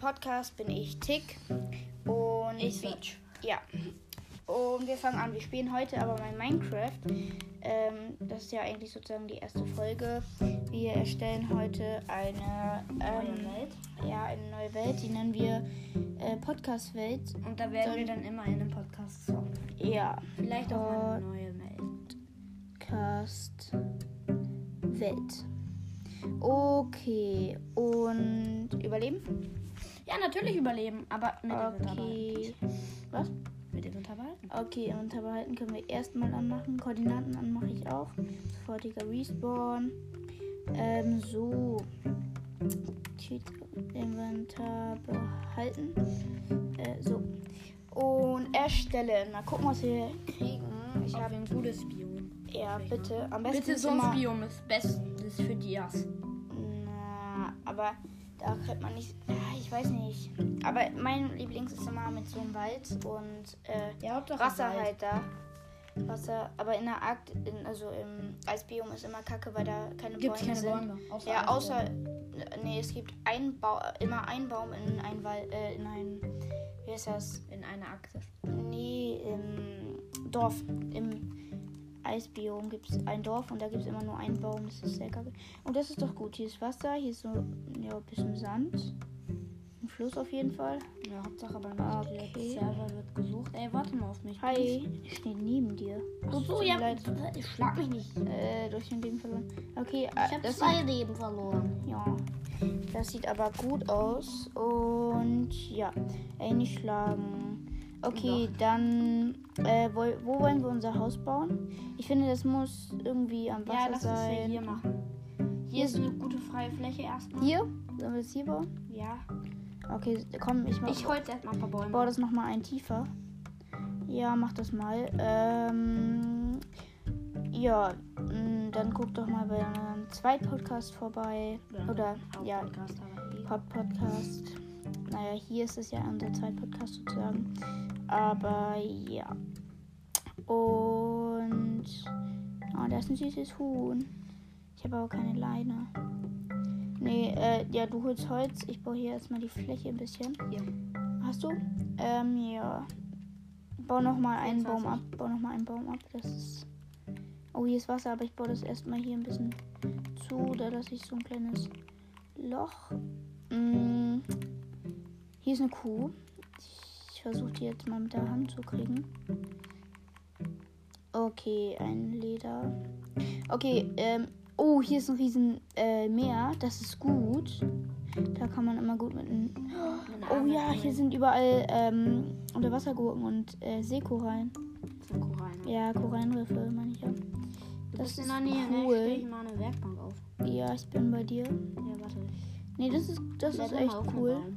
Podcast bin ich Tick und Ich Beach. Ja. Und wir fangen an. Wir spielen heute aber mal Minecraft. Ähm, das ist ja eigentlich sozusagen die erste Folge. Wir erstellen heute eine Neue ähm, Welt. Ja, eine neue Welt. Die nennen wir äh, Podcast-Welt. Und da werden Dann- wir dann immer in einem Podcast zocken. Ja, Vielleicht auch mal eine neue Welt. Podcast Welt. Okay. Und überleben? Ja, natürlich überleben, aber mit Okay. Was? Mit dem Unterhalten. Okay, Unterhalten können wir erstmal anmachen. Koordinaten anmache ich auch. Sofortiger Respawn. Ähm, so. Inventar behalten. Äh, so. Und erstellen. Mal gucken, was wir kriegen. Ich habe ein gutes Biom. Ja, bitte. Am besten Bitte so ein. Biom ist bestes für Dias. Na, aber da kriegt man nicht. Ich weiß nicht. Aber mein Lieblings ist immer mit so einem Wald und äh, Ja, Wasser Wald. halt da. Wasser, aber in der Arkt, in, also im Eisbiom ist immer kacke, weil da keine Gibt Bäume keine sind. Bäume. Außer Ja, außer, Eisbäume. nee, es gibt ein Bau, immer einen Baum in ein Wald, äh, in ein, wie heißt das? in einer Akte. Nee, im Dorf, im Eisbiom gibt es ein Dorf und da gibt es immer nur einen Baum, das ist sehr kacke. Und das ist doch gut, hier ist Wasser, hier ist so, ja, ein bisschen Sand. Ein Fluss auf jeden Fall. Ja, Hauptsache beim Okay. Server wird gesucht. Ey, warte mal auf mich. Hi, ich stehe neben dir. Ach so, ja, leid. ich schlag mich nicht. Äh, durch ein Leben verloren. Okay, Ich äh, habe das zwei Leben verloren. Ja, das sieht aber gut aus. Und ja, ey, nicht schlagen. Okay, dann, äh, wo, wo wollen wir unser Haus bauen? Ich finde, das muss irgendwie am Wasser Ja, lass sein. ja hier machen. Hier ist eine gute freie Fläche erstmal. Hier? Sollen wir das hier bauen? Ja. Okay, komm, ich mach, Ich holze erstmal ein paar Bäume. baue das nochmal ein tiefer. Ja, mach das mal. Ähm, ja, mh, dann guck doch mal bei einem zweiten Podcast vorbei. Oder, ja, aber eh. Hauptpodcast. Naja, hier ist es ja unser Zweitpodcast sozusagen. Aber ja. Und. Oh, da ist ein süßes Huhn. Ich habe aber keine Leine. Nee, äh, ja, du holst Holz. Ich baue hier erstmal die Fläche ein bisschen. Hier. Hast du? Ähm, ja. Bau nochmal einen Baum 24. ab. Bau nochmal einen Baum ab. Das ist. Oh, hier ist Wasser, aber ich baue das erstmal hier ein bisschen zu. Da lasse ich so ein kleines Loch. Mm. Hier ist eine Kuh. Ich versuche die jetzt mal mit der Hand zu kriegen. Okay, ein Leder. Okay, ähm. Oh, hier ist ein riesen äh, Meer. Das ist gut. Da kann man immer gut mit Oh ja, hier sind überall ähm, Unterwassergurken und äh, Seekorallen. Korallen. Ja, Korallenriffe, meine ich ja. Du Das in ist der Nähe, ne? cool. Ich mal eine Werkbank auf. Ja, ich bin bei dir. Ja, warte. Nee, das ist, das ist Bleib echt cool. Baum.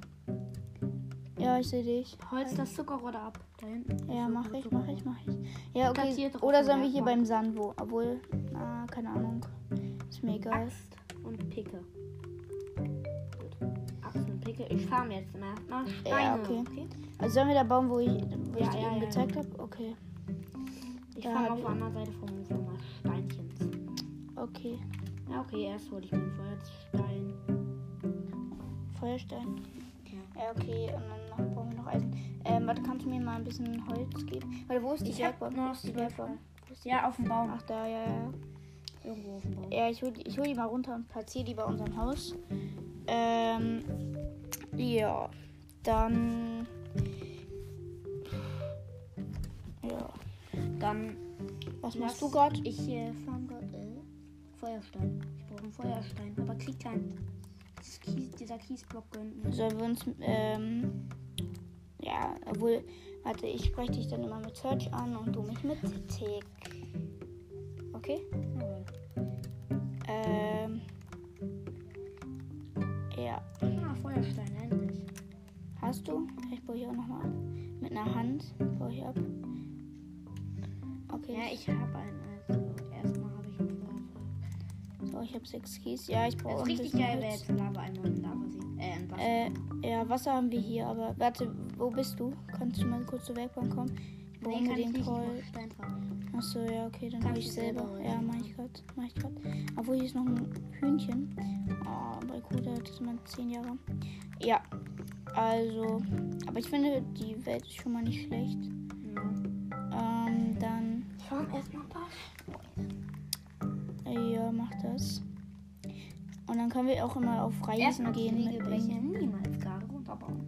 Ja, ich sehe dich. Holz das Zuckerrohr ab. Da hinten. Ja, mach ich, mach ich, mach ich. Ja, okay. Oder sollen wir hier beim Sand wo? Obwohl, ah, keine Ahnung. Ist mir egal. Axt und Picke. Gut. Axt und Picke. Ich farm jetzt mal erstmal Steine. Ja, okay. Also sollen wir da bauen, wo ich, wo Ja, ich dir ja, eben ja, gezeigt habe? Okay. Ich hab auf der anderen Seite vom Ufer mal Steinchens. Okay. Ja, okay, erst hole ich mir einen Feuerstein. Feuerstein. Ja, okay. Und dann noch, Eisen. Ähm, warte, kannst du mir mal ein bisschen Holz geben? Weil wo ist die Ich hab Werkbank? noch die die- Ja, auf dem Baum. Ach, da, ja, ja. Irgendwo auf dem Baum. Ja, ich hol, die- ich hol die mal runter und platziere die bei unserem Haus. Ähm, ja, dann. Ja, Dann was machst du gerade? Ich äh, farm gerade äh, Feuerstein. Ich brauche einen Feuerstein. Aber krieg keinen. Kies, dieser Kiesblock gönnt mir. Sollen wir uns, ähm, ja, obwohl, warte, ich spreche dich dann immer mit Search an und du mich mit Tick. Okay? Ähm, ja, Ah, Feuerstein, endlich. hast du? Ich baue hier auch nochmal ab. Mit einer Hand baue ich ab. Okay. Ja, ich habe einen. Also, erstmal habe ich einen Feuerfall. So, ich habe sechs Kies. Ja, ich brauche ist richtig geil, wäre jetzt ein Lava-Eimer und Lavasee. Äh, ein Wasser. Äh, ja, Wasser haben wir hier, aber warte, wo bist du? Kannst du mal kurz zur Werkbank kommen? Ich brauche nee, ich. Ich Stein farmen. Achso, ja, okay, dann hol ich ich selber selber. Ja, mach ich grad. Mach ich grad. Obwohl hier ist noch ein Hühnchen. Oh, bei Kuda, das sind mal 10 Jahre. Ja. Also, aber ich finde, die Welt ist schon mal nicht schlecht. Ja. Ähm, dann, Schauen erstmal da. äh, ja, mach das. Und dann können wir auch immer auf Reisen Erstmal gehen Bing. niemals gerade runterbauen.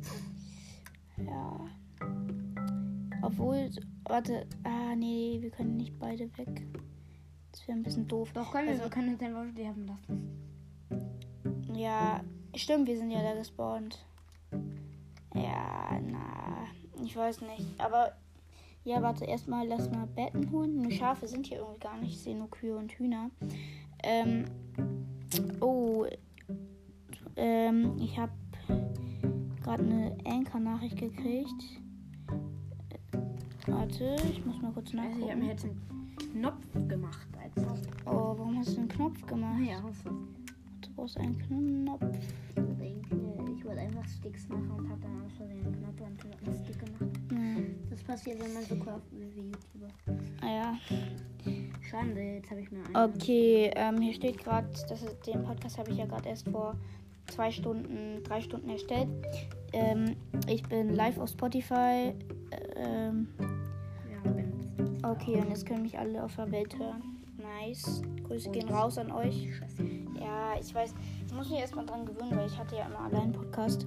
Obwohl, warte, ah, nee, wir können nicht beide weg. Das wäre ein bisschen doof. Doch, können wir, Also- wir können uns einfach sterben lassen. Ja, stimmt, wir sind ja da gespawnt. Ja, na, ich weiß nicht. Aber, ja, warte, erstmal lass mal Betten holen. Nur Schafe sind hier irgendwie gar nicht. Ich sehe nur Kühe und Hühner. Ähm, oh, ähm, ich habe gerade eine Anchor-Nachricht gekriegt. Äh, Warte, ich muss mal kurz Also, ich habe mir nachgucken. jetzt einen Knopf gemacht als Oh, warum hast du einen Knopf gemacht? Ja, so. Du brauchst einen Knopf. Ich denke, ich wollte einfach Sticks machen und habe dann aus Versehen einen Knopf und einen Stick gemacht. Hm. Das passiert, wenn man so craftet wie YouTuber. Ah ja. Schade, jetzt habe ich mir einen. Okay, ähm, hier steht gerade, das ist, den Podcast habe ich ja gerade erst vor zwei Stunden, drei Stunden erstellt. Ähm, ich bin live auf Spotify. Ähm, okay, und jetzt können mich alle auf der Welt hören. Nice. Grüße gehen raus an euch. Ja, ich weiß, ich muss mich erstmal dran gewöhnen, weil ich hatte ja immer allein Podcast.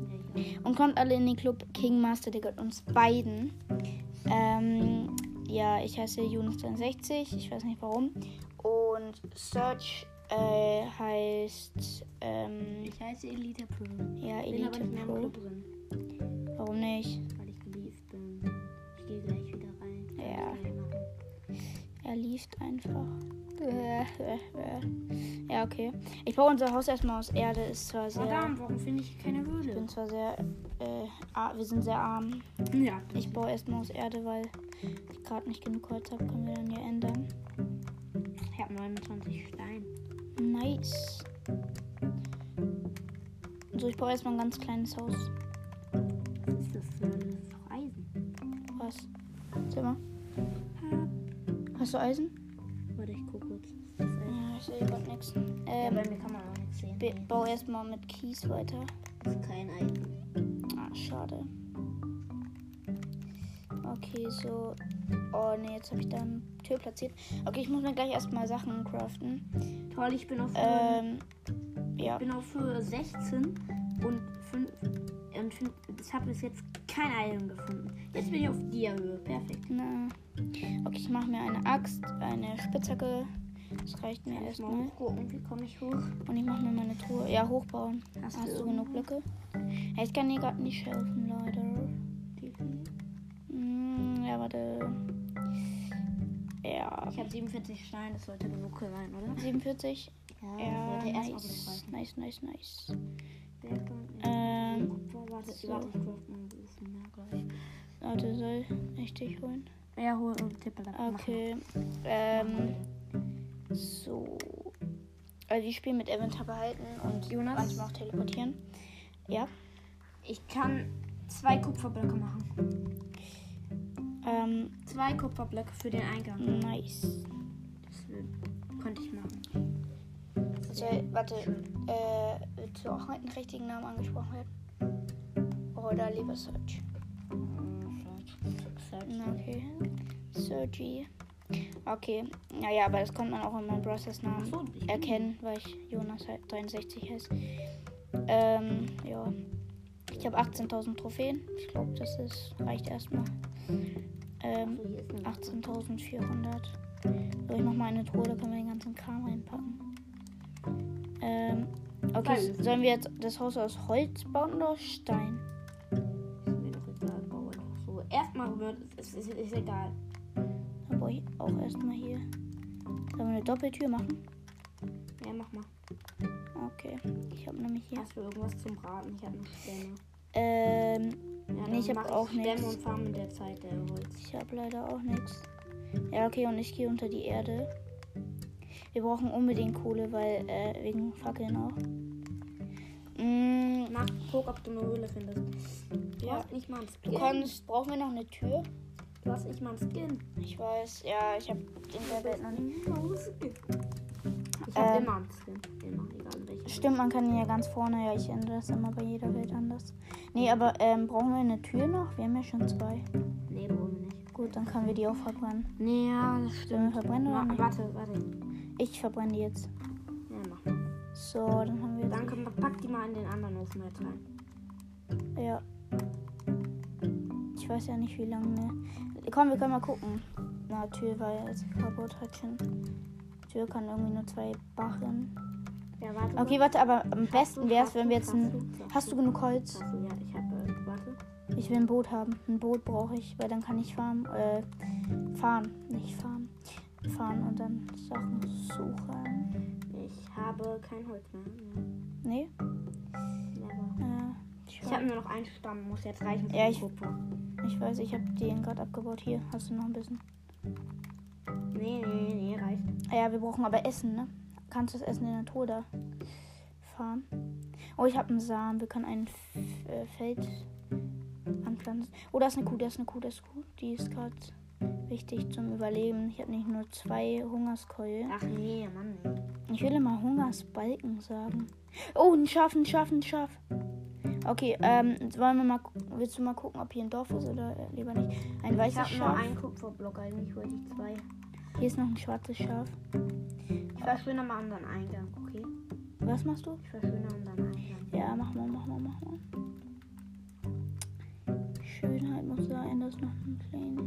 Und kommt alle in den Club King Master, der gehört uns beiden. Ähm, ja, ich heiße Jonas63, ich weiß nicht warum. Und Search äh, heißt ähm, Ich heiße Elite Pro. ja, Elite Pro. Liest einfach. Ja, okay. Ich baue unser Haus erstmal aus Erde. Ist zwar sehr. Verdammt, warum finde ich keine Ich Höhle? bin zwar sehr. Äh, wir sind sehr arm. Ja, Ich baue erstmal aus Erde, weil ich gerade nicht genug Holz habe. Können wir dann ja ändern. ich habe 29 Stein. Nice. So, ich baue erstmal ein ganz kleines Haus. Was ist das für ein Hast du Eisen? Warte, ich gucke kurz. Ja, ich sehe gerade nichts. Ähm, bei mir kann man auch nichts sehen. be- bau erstmal mit Kies weiter. Das ist kein Eisen. Ah, schade. Okay, so. Oh ne, jetzt habe ich da eine Tür platziert. Okay, ich muss mir gleich erstmal Sachen craften. Toll, ich bin auf Höhe, Ähm, ja. ich bin auf Höhe 16 und 5 und fünf, ich habe bis jetzt kein Eisen gefunden. Jetzt bin ich auf Dia-Höhe. Perfekt. Na. Okay, ich mache mir eine Axt, eine Spitzhacke. Das reicht mir erstmal. gucken, wie komme ich hoch? Und ich mache mir meine Truhe. Ja, hochbauen. Hast Hast, du genug Blöcke? Ja, ich kann dir gerade nicht helfen, leider. Viel? Hm, ja, warte. Ja. Ich habe 47 Steine, das sollte genug sein, oder? 47. Ja, Ja, nice. Nice, nice, nice. Ähm. Warte, soll ich dich holen? Ja, hol und tippe dann. Okay. Ähm, so. Also wir spielen mit Inventar behalten und Jonas? manchmal auch teleportieren. Ja. Ich kann zwei Kupferblöcke machen. Ähm, Zwei Kupferblöcke für den Eingang. nice. Das konnte ich machen. Soll, warte, äh, willst du auch mit dem richtigen Namen angesprochen werden? Oder lieber Search? Okay. Sergi. Okay. Naja, aber das konnte man auch in meinem Browsers Namen so, erkennen, weil ich Jonas halt 63 heiße. Ähm, ja. Ich habe 18.000 Trophäen. Ich glaube, das ist, reicht erstmal. Ähm, So, hier ist eine 18.400. So, ich mach mal eine Truhe, da können wir den ganzen Kram reinpacken. Ähm, okay, sollen wir jetzt das Haus aus Holz bauen oder aus Stein? Erstmal wird es ist, ist egal. Dann baue ich auch erstmal hier. Sollen wir eine Doppeltür machen? Ja, mach mal. Okay, ich habe nämlich hier. Hast du irgendwas zum Braten? Ich habe noch Stämme. Ähm, Ja, Nee, ich dann hab mach auch Stämme nichts. und farm in der Zeit der Holz. ich habe leider auch nichts. Ja, okay, und ich gehe unter die Erde. Wir brauchen unbedingt Kohle, weil, äh, wegen Fackeln auch. Mm, Mach, guck, ob du eine Höhle findest. Du Ja. hast nicht mal einen du Skin. kannst, brauchen wir noch eine Tür? Du hast nicht mal einen Skin. Ich weiß, ja, ich habe in der Welt noch nicht. Ich hab Ähm. immer einen Skin. Immer, egal in welcher Stimmt, man kann ihn ja ganz vorne. Ja, ich ändere das immer bei jeder Welt anders. Nee, aber ähm, brauchen wir eine Tür noch? Wir haben ja schon zwei. Nee, brauchen wir nicht. Gut, dann können wir die auch verbrennen. Nee, ja, das Sollen wir stimmt. verbrennen oder nicht? warte, warte. Ich verbrenne die jetzt. So, dann haben wir Dann wir, pack die mal in den anderen Ofen jetzt rein. Ja. Ich weiß ja nicht, wie lange. Komm, wir können mal gucken. Na, Tür war ja jetzt kaputt. Tür kann irgendwie nur zwei Barren. Ja, warte. Okay, warte, aber am besten wäre es, hast wenn wir jetzt hast ein. du- Hast du genug Holz? Hast du, ja, ich habe, äh, warte. Ich will ein Boot haben. Ein Boot brauche ich, weil dann kann ich fahren. Äh, fahren. Nicht fahren. Fahren und dann Sachen suchen. Ich habe kein Holz mehr. Nee? Nee, never. Äh, Ich habe nur noch einen Stamm, muss jetzt reichen Ja, ich- ich weiß, ich habe den gerade abgebaut. Hier, hast du noch ein bisschen. Nee, nee, nee, reicht. Ja, wir brauchen aber Essen, ne? Kannst du das Essen in der Truhe da fahren? Oh, ich habe einen Samen. Wir können ein F äh, Feld anpflanzen. Oh, da ist eine Kuh, da ist eine Kuh, da ist eine Kuh. Die ist gerade wichtig zum Überleben. Ich habe nicht nur zwei Hungerskeulen. Ach nee, Mann. Nee. Ich will immer Hungersbalken sagen. Oh, ein Schaf, ein Schaf, ein Schaf. Okay, ähm, wollen wir mal, willst du mal gucken, ob hier ein Dorf ist oder äh, lieber nicht? Ein Ich weißes habe nur Schaf. einen Kupferblock, eigentlich wollte ich zwei. Hier ist noch ein schwarzes Schaf. Ich verschwinde mal unseren Eingang, okay? Was machst du? Ich verschwinde unseren Eingang. Ja, mach mal, mach mal, mach mal. Schönheit muss sein, das ist noch ein kleines.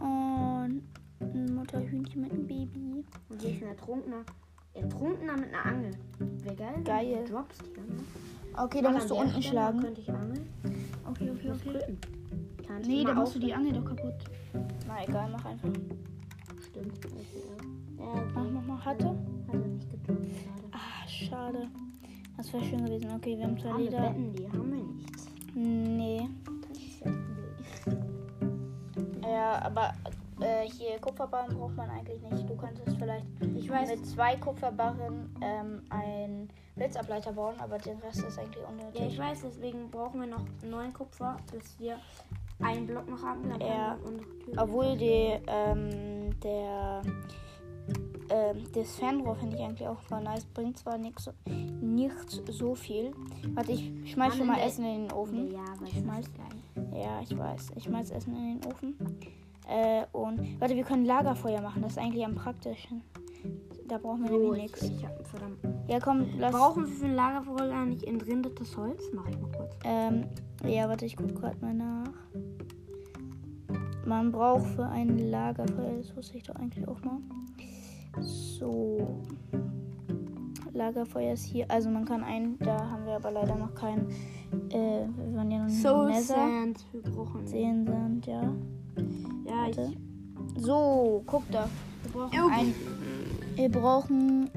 Und ein Mutterhühnchen mit einem Baby. Und hier ist ein Ertrunkener. Ertrunkener mit einer Angel. Wäre geil. Geil. Du droppst hier, ne? Okay, Mal da an musst du unten Stelle schlagen. könnte ich angeln. Okay. Kann ich Nee, mal da machst du die? Angel doch kaputt. Na egal, mach einfach. Stimmt. Okay, ja. Mach, okay. mach, mach. Hatte? Hat er nicht schade. Ah, schade. Das wäre schön gewesen. Okay, wir haben zwei. Betten, die haben wir nicht. Nee. Ja, aber äh, hier Kupferbarren braucht man eigentlich nicht. Du könntest vielleicht mit zwei Kupferbarren ähm, einen Blitzableiter bauen, aber den Rest ist eigentlich unnötig. ja, ich weiß, deswegen brauchen wir noch neun Kupfer, bis wir einen Block noch haben. Dann Ja. Obwohl die, ähm, der, ähm, das Fernrohr finde ich eigentlich auch voll nice. Bringt zwar so- nicht so viel. Warte, ich schmeiß Mann, schon mal Essen in den Ofen. Ja, aber schmeiß gleich. Ja, ich weiß. Ich schmeiß Essen in den Ofen. Äh, und, warte, wir können Lagerfeuer machen. Das ist eigentlich am praktischen. Da brauchen wir nämlich ich, nichts. Ja, komm, lass. Brauchen wir für ein Lagerfeuer eigentlich entrindetes Holz? Mach ich mal kurz. Ähm, ja, warte, ich guck gerade mal nach. Man braucht für ein Lagerfeuer, das wusste ich doch eigentlich auch mal. So. Lagerfeuer ist hier. Also man kann ein, da haben wir aber leider noch keinen. Äh, wir waren ja noch Nether. Sand. Wir brauchen. Sehen sind, ja. Ja, ich. Warte. So, guck da. Wir brauchen Oh. ein. Wir brauchen.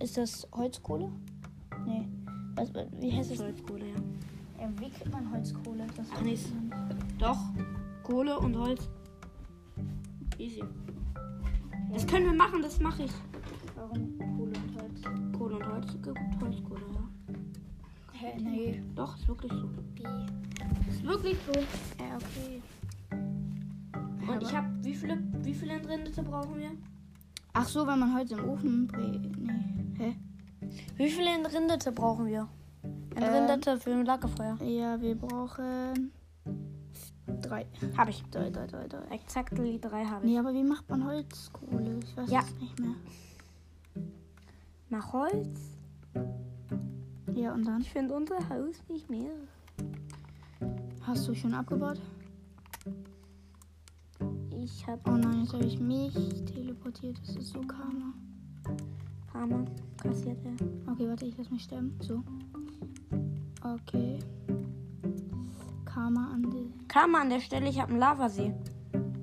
Ist das Holzkohle? Nee. Was, wie heißt das? Holzkohle, ja. Ja, wie kriegt man Holzkohle? Das Ach, nicht. Doch. Kohle und Holz. Easy. Das können wir machen, das mache ich. Warum? Kohle und Holzkohle, ja. Hä, nee. Doch, ist wirklich so. Wie? Ist wirklich so. Ja, okay. Und ich habe, wie viele, wie viele Entrindete brauchen wir? Ach so, wenn man Holz im Ofen brät. Nee. Hä? Wie viele Entrindete brauchen wir? Entrindete für ein Lagerfeuer. Ja, wir brauchen. Drei. Habe ich. Drei, drei, drei, drei. Exactly drei habe ich. Nee, aber wie macht man Holzkohle? Ich weiß Ja. es nicht mehr. Mach Holz. Ja, und dann? Ich finde unser Haus nicht mehr. Hast du schon abgebaut? Ich habe Oh nein, jetzt habe ich mich teleportiert. Das ist so Karma. Hammer kassiert, ja. Okay, warte, ich lass mich sterben. So. Okay. Karma an die. Kam an der Stelle, ich habe einen Lavasee.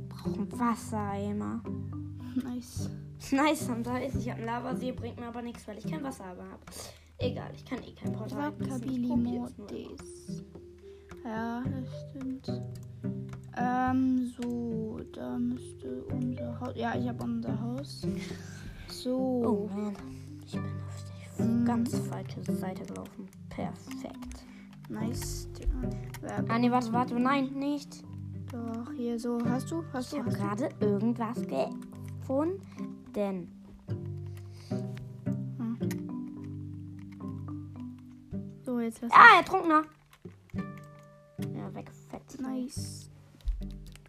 Brauchen Wassereimer. Nice. Nice, da ist, ich habe einen Lavasee, bringt mir aber nichts, weil ich kein Wasser habe. Egal, ich kann eh kein Portal. ich. Vakabilimodis. Ja, das stimmt. Ähm, so, da müsste unser Haus. Ja, ich habe unser Haus. So. Oh man, ich bin auf die Mm. ganz falsche Seite gelaufen. Perfekt. Nice. Ah nee, warte, warte, nein, nicht. Doch, hier so. Hast du? Hast Ich du? habe Hast du? gerade irgendwas gefunden. Jetzt was. Ah, Ertrunkener. Ja, weggefetzt. Nice.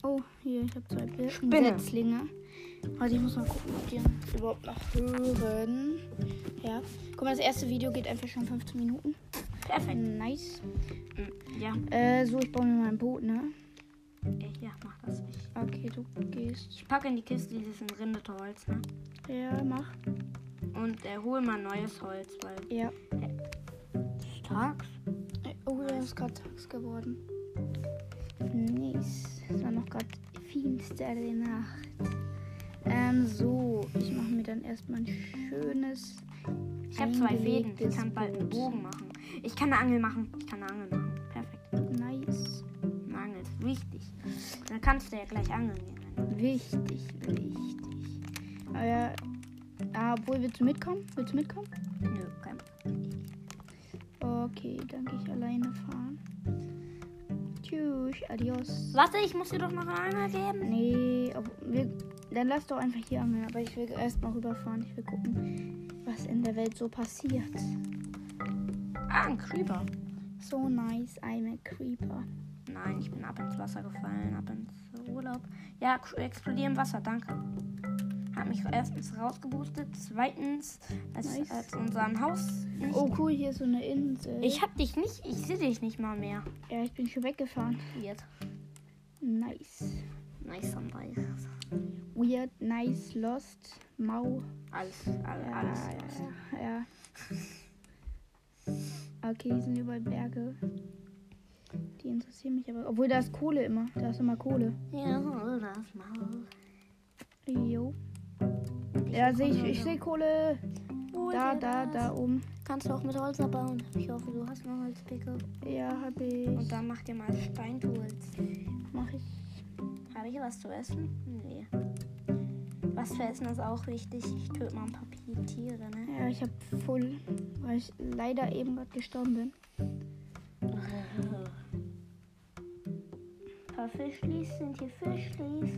Oh, hier, ich habe zwei Spinne. Setzlinge. Warte, ich muss mal gucken, ob die überhaupt noch hören. Ja. Guck mal, das erste Video geht einfach schon 15 Minuten. Perfekt. Nice. Ja. Äh, so, ich baue mir mal ein Boot, ne? Okay, du gehst. ich packe in die Kiste dieses entrindete Holz, ne? Ja, mach. Und äh, hol mal neues Holz, weil Ja. tags. Äh, Oh, ja, ist gerade tags geworden. Nice. Es war noch gerade finstere Nacht. Ähm, so. Ich mache mir dann erstmal ein schönes. Ich habe zwei Fäden. Ich kann bald einen. Bogen machen. Ich kann eine Angel machen. Ich kann eine Angel machen. Dann kannst du ja gleich angeln gehen. Wichtig, wichtig. Aber ja, obwohl, willst du mitkommen? Willst du mitkommen? Nö, kein Okay, dann gehe ich alleine fahren. Tschüss, adios. Warte, ich muss dir doch noch eine Angel geben. Nee, ob, wir, dann lass doch einfach hier angeln. Aber ich will erstmal rüberfahren. Ich will gucken, was in der Welt so passiert. Ah, ein Creeper. So nice, I'm a creeper. Nein, ich bin ab ins Wasser gefallen, ab ins Urlaub. Ja, k- explodier im Wasser, danke. Hat mich erstens rausgeboostet, zweitens als, Nice. als unserem Haus. Nicht. Oh cool, hier ist so eine Insel. Ich hab dich nicht, ich sehe dich nicht mal mehr. ja, ich bin schon weggefahren. Weird. Nice. Nice und nice. Weird, nice, lost, mau. Alles, all, Ja, alles. ja, ja. Okay, hier sind überall Berge. Die interessieren mich aber. Obwohl, da ist Kohle immer. Da ist immer Kohle. Ja, das mal. Jo. Ja, sehe ich. Ich sehe Kohle. Da, da, da oben. Kannst du auch mit Holz abbauen. Ich hoffe, du hast eine Holzpicke. Ja, habe Und ich. dann mach dir mal Steintools. Mach ich. Habe ich was zu essen? Nee. Was zu essen ist auch wichtig. Ich töte mal ein paar Tiere, ne? Ja, ich habe voll. Weil ich leider eben gerade gestorben bin. Fischlis sind hier Fischlis.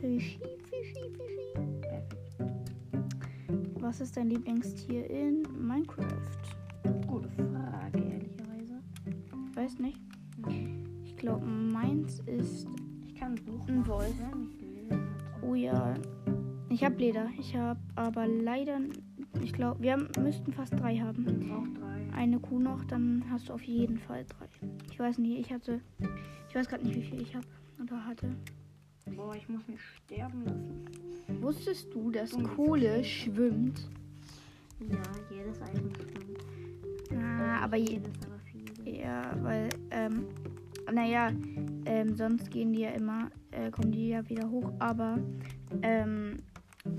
Fischi, Fischi, Fischi. Was ist dein Lieblingstier in Minecraft? Gute Frage, ehrlicherweise. Weiß nicht. Ich glaube, meins ist. Ich kann ein Buch Ein Wolf. ich lesen Oh ja. Ich habe Leder. Ich habe aber leider. Ich glaube, wir haben- müssten fast drei haben. Ich brauche drei. Eine Kuh noch, dann hast du auf jeden Fall drei. Ich weiß nicht, ich hatte. Ich weiß gerade nicht, wie viel ich habe oder hatte. Boah, ich muss mich sterben lassen. Wusstest du, dass Ungefähr. Kohle schwimmt? Ja, jedes Item stimmt. Ah, aber je, jedes, aber viele. Ja, weil, ähm, naja, ähm, sonst gehen die ja immer, äh, kommen die ja wieder hoch, aber, ähm,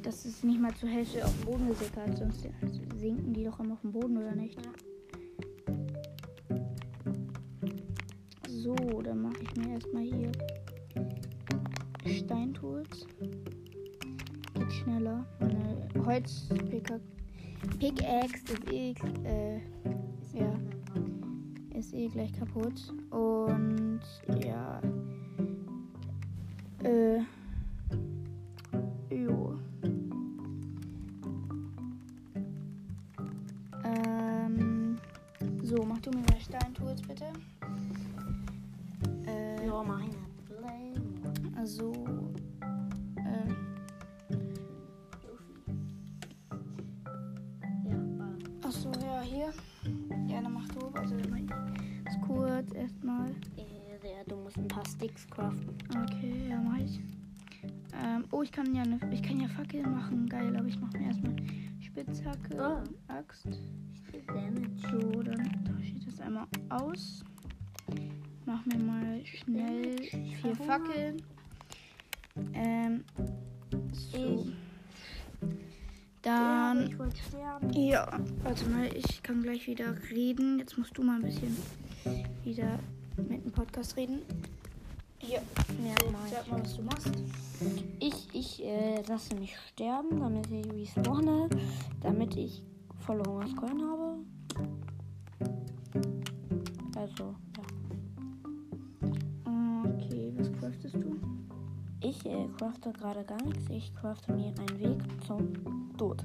das ist nicht mal zur Hälfte auf den Boden gesickert, sonst sinken die doch immer auf den Boden, oder nicht? So, dann mache ich mir erstmal hier Steintools. Geht schneller. Meine Holzpicker. Pickaxe ist eh, äh, ja ist eh gleich kaputt. Und ja. Äh. Jo. Ähm. So, mach du mir mal Steintools bitte. Ja, meine Blame. also. Äh, Ja, äh, achso, ja, hier. Ja, dann mach du. Also, mach das kurz erstmal. äh, der, du musst ein paar Sticks craften. Okay, ja, mach ich. Ähm, oh, ich kann ja ne, ich kann ja Fackeln machen, geil, aber ich mache mir erstmal Spitzhacke Oh. Axt. So, dann tausche ich das einmal aus. Mach mir mal schnell vier. Fackeln. Ähm, so. Ja, Dann, ich wollte sterben. ja, warte mal, ich kann gleich wieder reden. Jetzt musst du mal ein bisschen wieder mit dem Podcast reden. Hier, Ja, so, sag mal, was du machst. Ich, ich äh, lasse mich sterben, damit ich respawne, damit ich volle Hungerskeulen habe. Also, craftest du? Ich äh, crafte gerade gar nichts. Ich crafte mir einen Weg zum Tod.